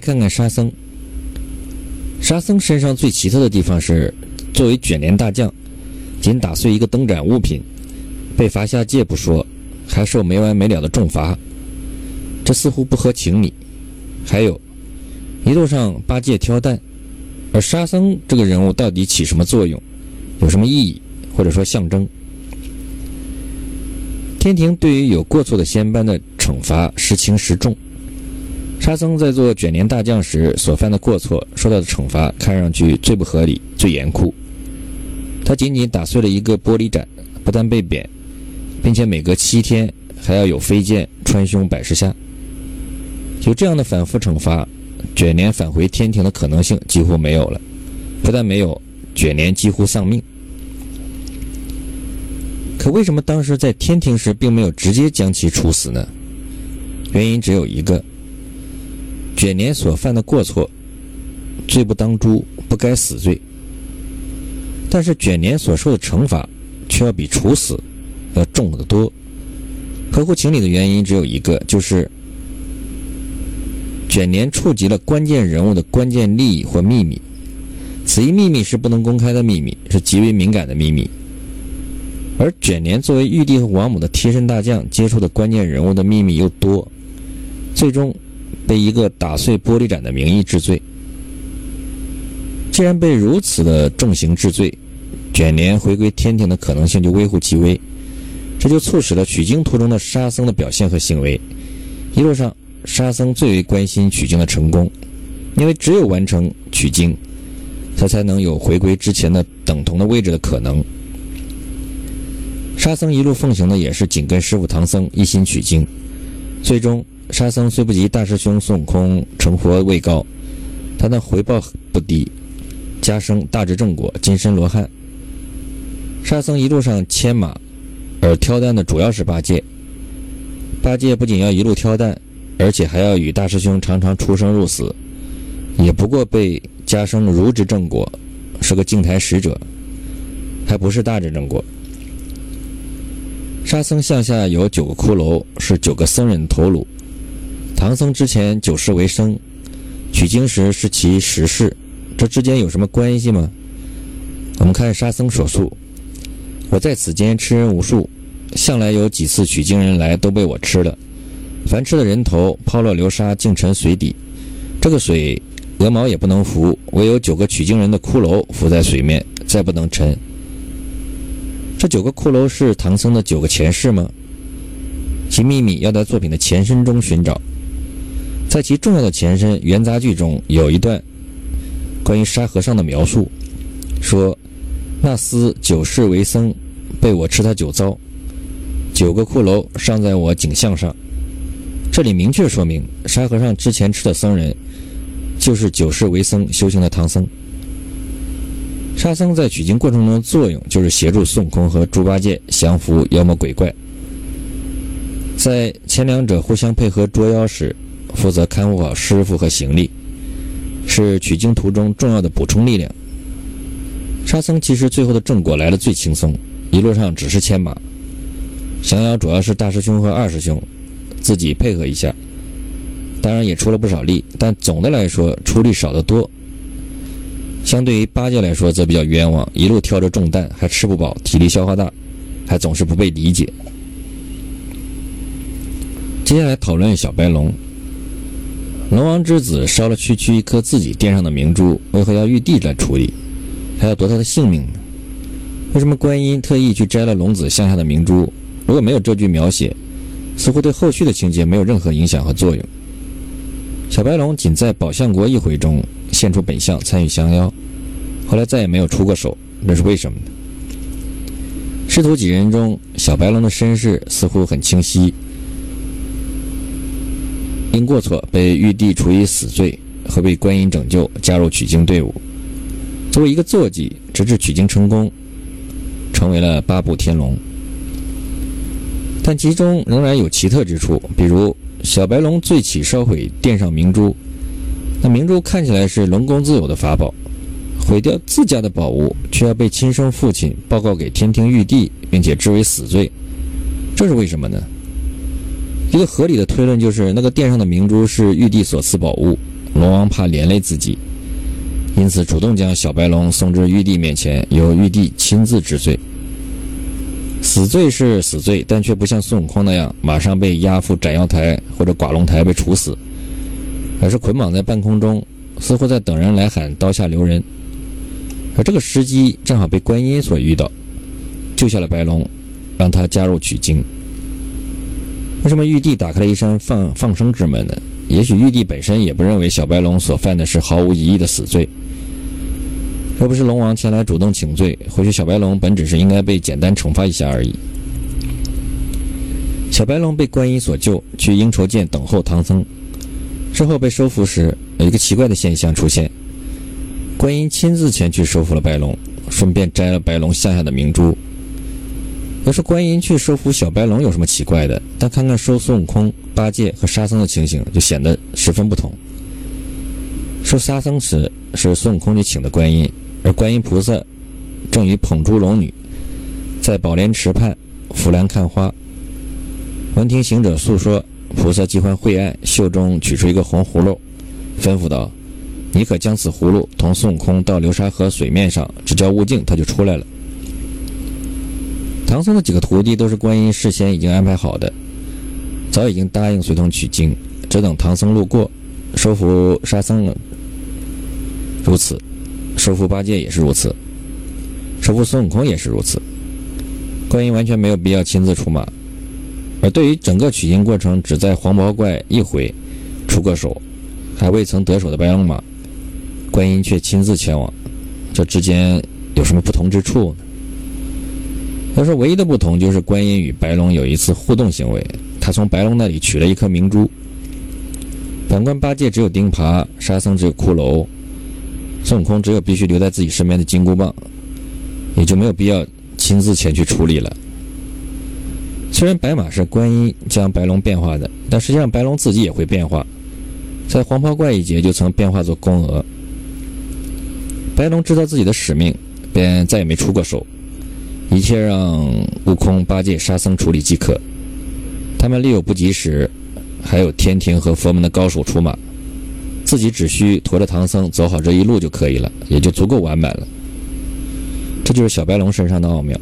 看看沙僧。沙僧身上最奇特的地方是，作为卷帘大将，仅打碎一个灯盏物品，被罚下界不说，还受没完没了的重罚，这似乎不合情理。还有，一路上八戒挑担，而沙僧这个人物到底起什么作用，有什么意义，或者说象征？天庭对于有过错的仙班的惩罚时轻时重。沙僧在做卷帘大将时所犯的过错，受到的惩罚看上去最不合理、最严酷。他仅仅打碎了一个玻璃盏，不但被贬，并且每隔七天还要有飞剑穿胸百十下。有这样的反复惩罚，卷帘返回天庭的可能性几乎没有了。不但没有，卷帘几乎丧命。可为什么当时在天庭时并没有直接将其处死呢？原因只有一个：卷帘所犯的过错，罪不当诛，不该死罪。但是卷帘所受的惩罚，却要比处死要重得多。合乎情理的原因只有一个，就是卷帘触及了关键人物的关键利益或秘密，此一秘密是不能公开的秘密，是极为敏感的秘密。而卷帘作为玉帝和王母的贴身大将，接触的关键人物的秘密又多，最终被一个打碎玻璃盏的名义治罪。既然被如此的重刑治罪，卷帘回归天庭的可能性就微乎其微。这就促使了取经途中的沙僧的表现和行为。一路上，沙僧最为关心取经的成功，因为只有完成取经，他才能有回归之前的等同的位置的可能。沙僧一路奉行的也是紧跟师傅唐僧一心取经，最终沙僧虽不及大师兄孙悟空成佛位高，他的回报不低，加生大智正果，金身罗汉。沙僧一路上牵马，而挑担的主要是八戒。八戒不仅要一路挑担，而且还要与大师兄常常出生入死，也不过被加生如之正果，是个净台使者，还不是大智正果。沙僧向下有九个骷髅，是九个僧人头颅。唐僧之前九世为生，取经时是其十世，这之间有什么关系吗？我们看沙僧所述：“我在此间吃人无数，向来有几次取经人来都被我吃了。凡吃的人头抛落流沙，竟沉水底。这个水鹅毛也不能浮，唯有九个取经人的骷髅浮在水面，再不能沉。”这九个骷髅是唐僧的九个前世吗？其秘密要在作品的前身中寻找。在其重要的前身元杂剧中有一段关于沙和尚的描述，说那厮九世为僧，被我吃他九遭，九个骷髅尚在我颈项上。这里明确说明沙和尚之前吃的僧人就是九世为僧修行的唐僧。沙僧在取经过程中的作用，就是协助孙悟空和猪八戒降服妖魔鬼怪。在前两者互相配合捉妖时，负责看护好师傅和行李，是取经途中重要的补充力量。沙僧其实最后的正果来的最轻松，一路上只是牵马，降妖主要是大师兄和二师兄自己配合一下，当然也出了不少力，但总的来说出力少得多。相对于八戒来说，则比较冤枉，一路挑着重担，还吃不饱，体力消耗大，还总是不被理解。接下来讨论小白龙。龙王之子烧了区区一颗自己殿上的明珠，为何要玉帝来处理，还要夺他的性命呢？为什么观音特意去摘了龙子项下的明珠？如果没有这句描写，似乎对后续的情节没有任何影响和作用。小白龙仅在宝象国一回中。现出本相参与降妖，后来再也没有出过手，这是为什么呢？师徒几人中，小白龙的身世似乎很清晰，因过错被玉帝处以死罪，和被观音拯救，加入取经队伍，作为一个坐骑，直至取经成功，成为了八部天龙。但其中仍然有奇特之处，比如小白龙醉起烧毁殿上明珠。那明珠看起来是龙宫自有的法宝，毁掉自家的宝物，却要被亲生父亲报告给天庭玉帝，并且治为死罪，这是为什么呢？一个合理的推论就是，那个殿上的明珠是玉帝所赐宝物，龙王怕连累自己，因此主动将小白龙送至玉帝面前，由玉帝亲自治罪。死罪是死罪，但却不像孙悟空那样马上被押赴斩妖台或者剐龙台被处死，而是捆绑在半空中，似乎在等人来喊刀下留人。而这个时机正好被观音所遇到，救下了白龙，让他加入取经。为什么玉帝打开了一扇放放生之门呢？也许玉帝本身也不认为小白龙所犯的是毫无疑义的死罪。若不是龙王前来主动请罪，或许小白龙本只是应该被简单惩罚一下而已。小白龙被观音所救，去应酬涧等候唐僧。之后被收服时，有一个奇怪的现象出现：观音亲自前去收服了白龙，顺便摘了白龙项下的明珠。要是观音去收服小白龙有什么奇怪的？但看看收孙悟空、八戒和沙僧的情形，就显得十分不同。收沙僧时是孙悟空去请的观音。而观音菩萨正与捧珠龙女在宝莲池畔扶栏看花。闻听行者诉说，菩萨即唤晦暗，袖中取出一个红葫芦，吩咐道：“你可将此葫芦同孙悟空到流沙河水面上，只叫悟净，他就出来了。”唐僧的几个徒弟都是观音事先已经安排好的，早已经答应随同取经，只等唐僧路过，收服沙僧了。如此。收服八戒也是如此，收服孙悟空也是如此。观音完全没有必要亲自出马，而对于整个取经过程只在黄毛怪一回出过手，还未曾得手的白龙马，观音却亲自前往，这之间有什么不同之处呢？要说唯一的不同就是观音与白龙有一次互动行为，他从白龙那里取了一颗明珠。反观八戒只有钉耙，沙僧只有骷髅。孙悟空只有必须留在自己身边的金箍棒，也就没有必要亲自前去处理了。虽然白马是观音将白龙变化的，但实际上白龙自己也会变化，在黄袍怪一节就曾变化作公鹅。白龙知道自己的使命，便再也没出过手，一切让悟空、八戒、沙僧处理即可。他们力有不及时，还有天庭和佛门的高手出马。自己只需驮着唐僧走好这一路就可以了，也就足够完满了。这就是小白龙身上的奥妙。